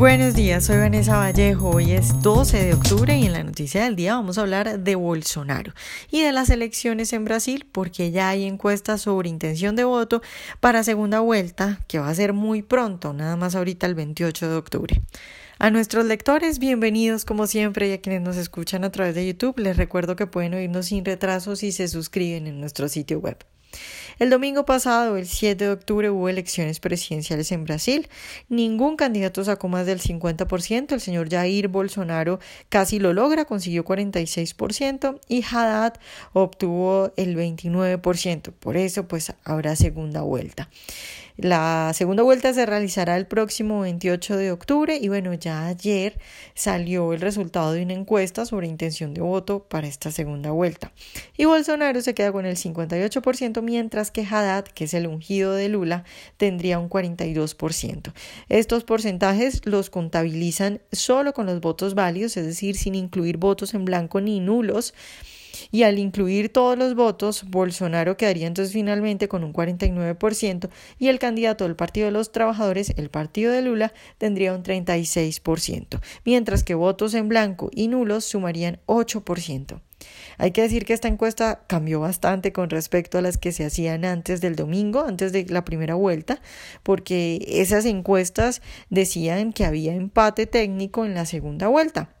Buenos días, soy Vanessa Vallejo. Hoy es 12 de octubre y en la noticia del día vamos a hablar de Bolsonaro y de las elecciones en Brasil porque ya hay encuestas sobre intención de voto para segunda vuelta que va a ser muy pronto, nada más ahorita el 28 de octubre. A nuestros lectores, bienvenidos como siempre y a quienes nos escuchan a través de YouTube, les recuerdo que pueden oírnos sin retraso si se suscriben en nuestro sitio web. El domingo pasado, el 7 de octubre, hubo elecciones presidenciales en Brasil. Ningún candidato sacó más del 50%. El señor Jair Bolsonaro casi lo logra, consiguió 46% y Haddad obtuvo el 29%. Por eso, pues, habrá segunda vuelta. La segunda vuelta se realizará el próximo 28 de octubre y bueno, ya ayer salió el resultado de una encuesta sobre intención de voto para esta segunda vuelta. Y Bolsonaro se queda con el 58%, mientras que Haddad, que es el ungido de Lula, tendría un 42%. Estos porcentajes los contabilizan solo con los votos válidos, es decir, sin incluir votos en blanco ni nulos y al incluir todos los votos, Bolsonaro quedaría entonces finalmente con un 49% y el candidato del Partido de los Trabajadores, el partido de Lula, tendría un 36%, mientras que votos en blanco y nulos sumarían 8%. Hay que decir que esta encuesta cambió bastante con respecto a las que se hacían antes del domingo, antes de la primera vuelta, porque esas encuestas decían que había empate técnico en la segunda vuelta.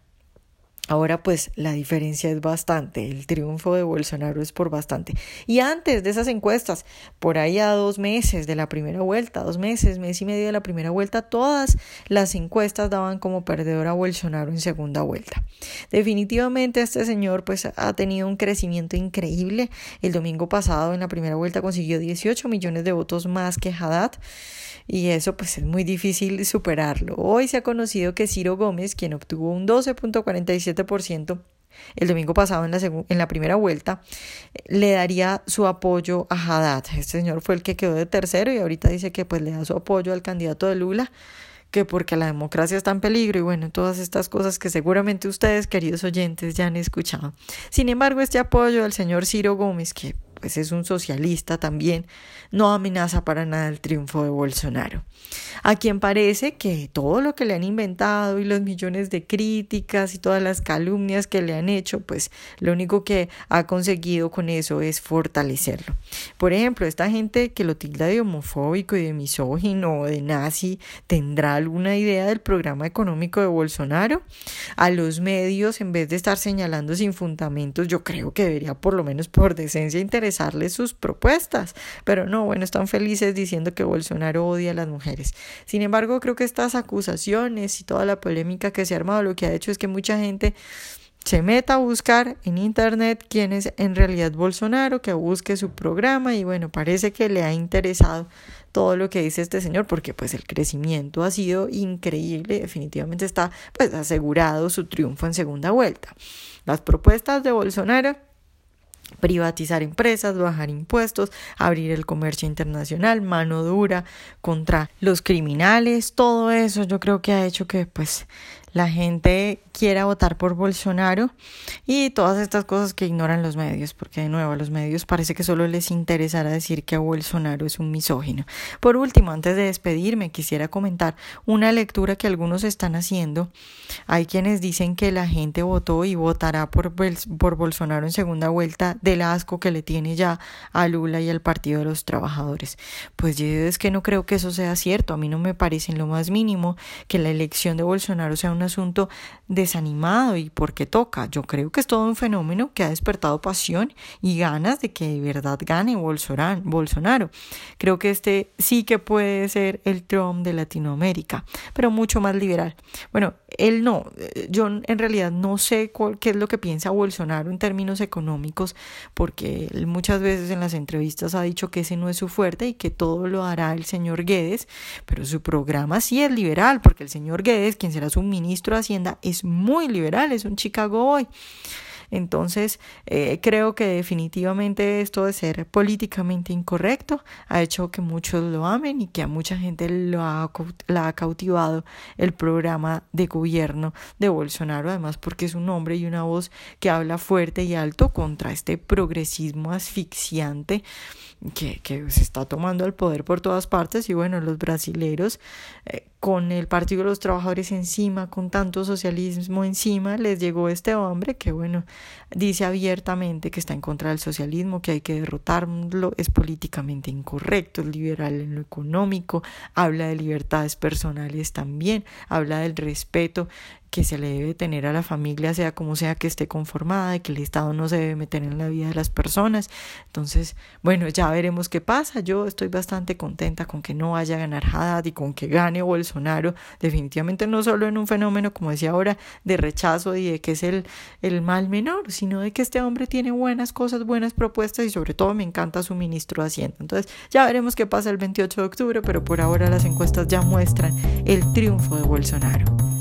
Ahora pues la diferencia es bastante, el triunfo de Bolsonaro es por bastante. Y antes de esas encuestas, por ahí a dos meses de la primera vuelta, dos meses, mes y medio de la primera vuelta, todas las encuestas daban como perdedor a Bolsonaro en segunda vuelta. Definitivamente este señor pues ha tenido un crecimiento increíble. El domingo pasado en la primera vuelta consiguió 18 millones de votos más que Haddad y eso pues es muy difícil superarlo. Hoy se ha conocido que Ciro Gómez, quien obtuvo un 12.47%, el domingo pasado en la, en la primera vuelta, le daría su apoyo a Haddad. Este señor fue el que quedó de tercero y ahorita dice que pues le da su apoyo al candidato de Lula que porque la democracia está en peligro y bueno, todas estas cosas que seguramente ustedes, queridos oyentes, ya han escuchado. Sin embargo, este apoyo al señor Ciro Gómez, que pues es un socialista también, no amenaza para nada el triunfo de Bolsonaro. A quien parece que todo lo que le han inventado y los millones de críticas y todas las calumnias que le han hecho, pues lo único que ha conseguido con eso es fortalecerlo. Por ejemplo, esta gente que lo tilda de homofóbico y de misógino o de nazi, ¿tendrá alguna idea del programa económico de Bolsonaro? A los medios, en vez de estar señalando sin fundamentos, yo creo que debería por lo menos por decencia sus propuestas. Pero no, bueno, están felices diciendo que Bolsonaro odia a las mujeres. Sin embargo, creo que estas acusaciones y toda la polémica que se ha armado lo que ha hecho es que mucha gente se meta a buscar en internet quién es en realidad Bolsonaro, que busque su programa y bueno, parece que le ha interesado todo lo que dice este señor porque pues el crecimiento ha sido increíble, definitivamente está pues asegurado su triunfo en segunda vuelta. Las propuestas de Bolsonaro privatizar empresas, bajar impuestos, abrir el comercio internacional, mano dura contra los criminales, todo eso yo creo que ha hecho que pues la gente quiera votar por Bolsonaro y todas estas cosas que ignoran los medios, porque de nuevo a los medios parece que solo les interesará decir que Bolsonaro es un misógino. Por último, antes de despedirme, quisiera comentar una lectura que algunos están haciendo. Hay quienes dicen que la gente votó y votará por, por Bolsonaro en segunda vuelta del asco que le tiene ya a Lula y al Partido de los Trabajadores. Pues yo es que no creo que eso sea cierto. A mí no me parece en lo más mínimo que la elección de Bolsonaro sea un asunto desanimado y porque toca. Yo creo que es todo un fenómeno que ha despertado pasión y ganas de que de verdad gane Bolsonaro. Creo que este sí que puede ser el Trump de Latinoamérica, pero mucho más liberal. Bueno, él no. Yo en realidad no sé qué es lo que piensa Bolsonaro en términos económicos, porque él muchas veces en las entrevistas ha dicho que ese no es su fuerte y que todo lo hará el señor Guedes, pero su programa sí es liberal, porque el señor Guedes, quien será su ministro de Hacienda, es muy liberal, es un Chicago Boy. Entonces, eh, creo que definitivamente esto de ser políticamente incorrecto ha hecho que muchos lo amen y que a mucha gente lo ha, la ha cautivado el programa de gobierno de Bolsonaro, además porque es un hombre y una voz que habla fuerte y alto contra este progresismo asfixiante que, que se está tomando el poder por todas partes. Y bueno, los brasileros eh, con el Partido de los Trabajadores encima, con tanto socialismo encima, les llegó este hombre que, bueno, dice abiertamente que está en contra del socialismo, que hay que derrotarlo, es políticamente incorrecto, es liberal en lo económico, habla de libertades personales también, habla del respeto que se le debe tener a la familia, sea como sea que esté conformada, y que el Estado no se debe meter en la vida de las personas. Entonces, bueno, ya veremos qué pasa. Yo estoy bastante contenta con que no vaya a ganar Haddad y con que gane Bolsonaro. Definitivamente no solo en un fenómeno, como decía ahora, de rechazo y de que es el, el mal sino de que este hombre tiene buenas cosas, buenas propuestas y sobre todo me encanta su ministro de Hacienda. Entonces, ya veremos qué pasa el 28 de octubre, pero por ahora las encuestas ya muestran el triunfo de Bolsonaro.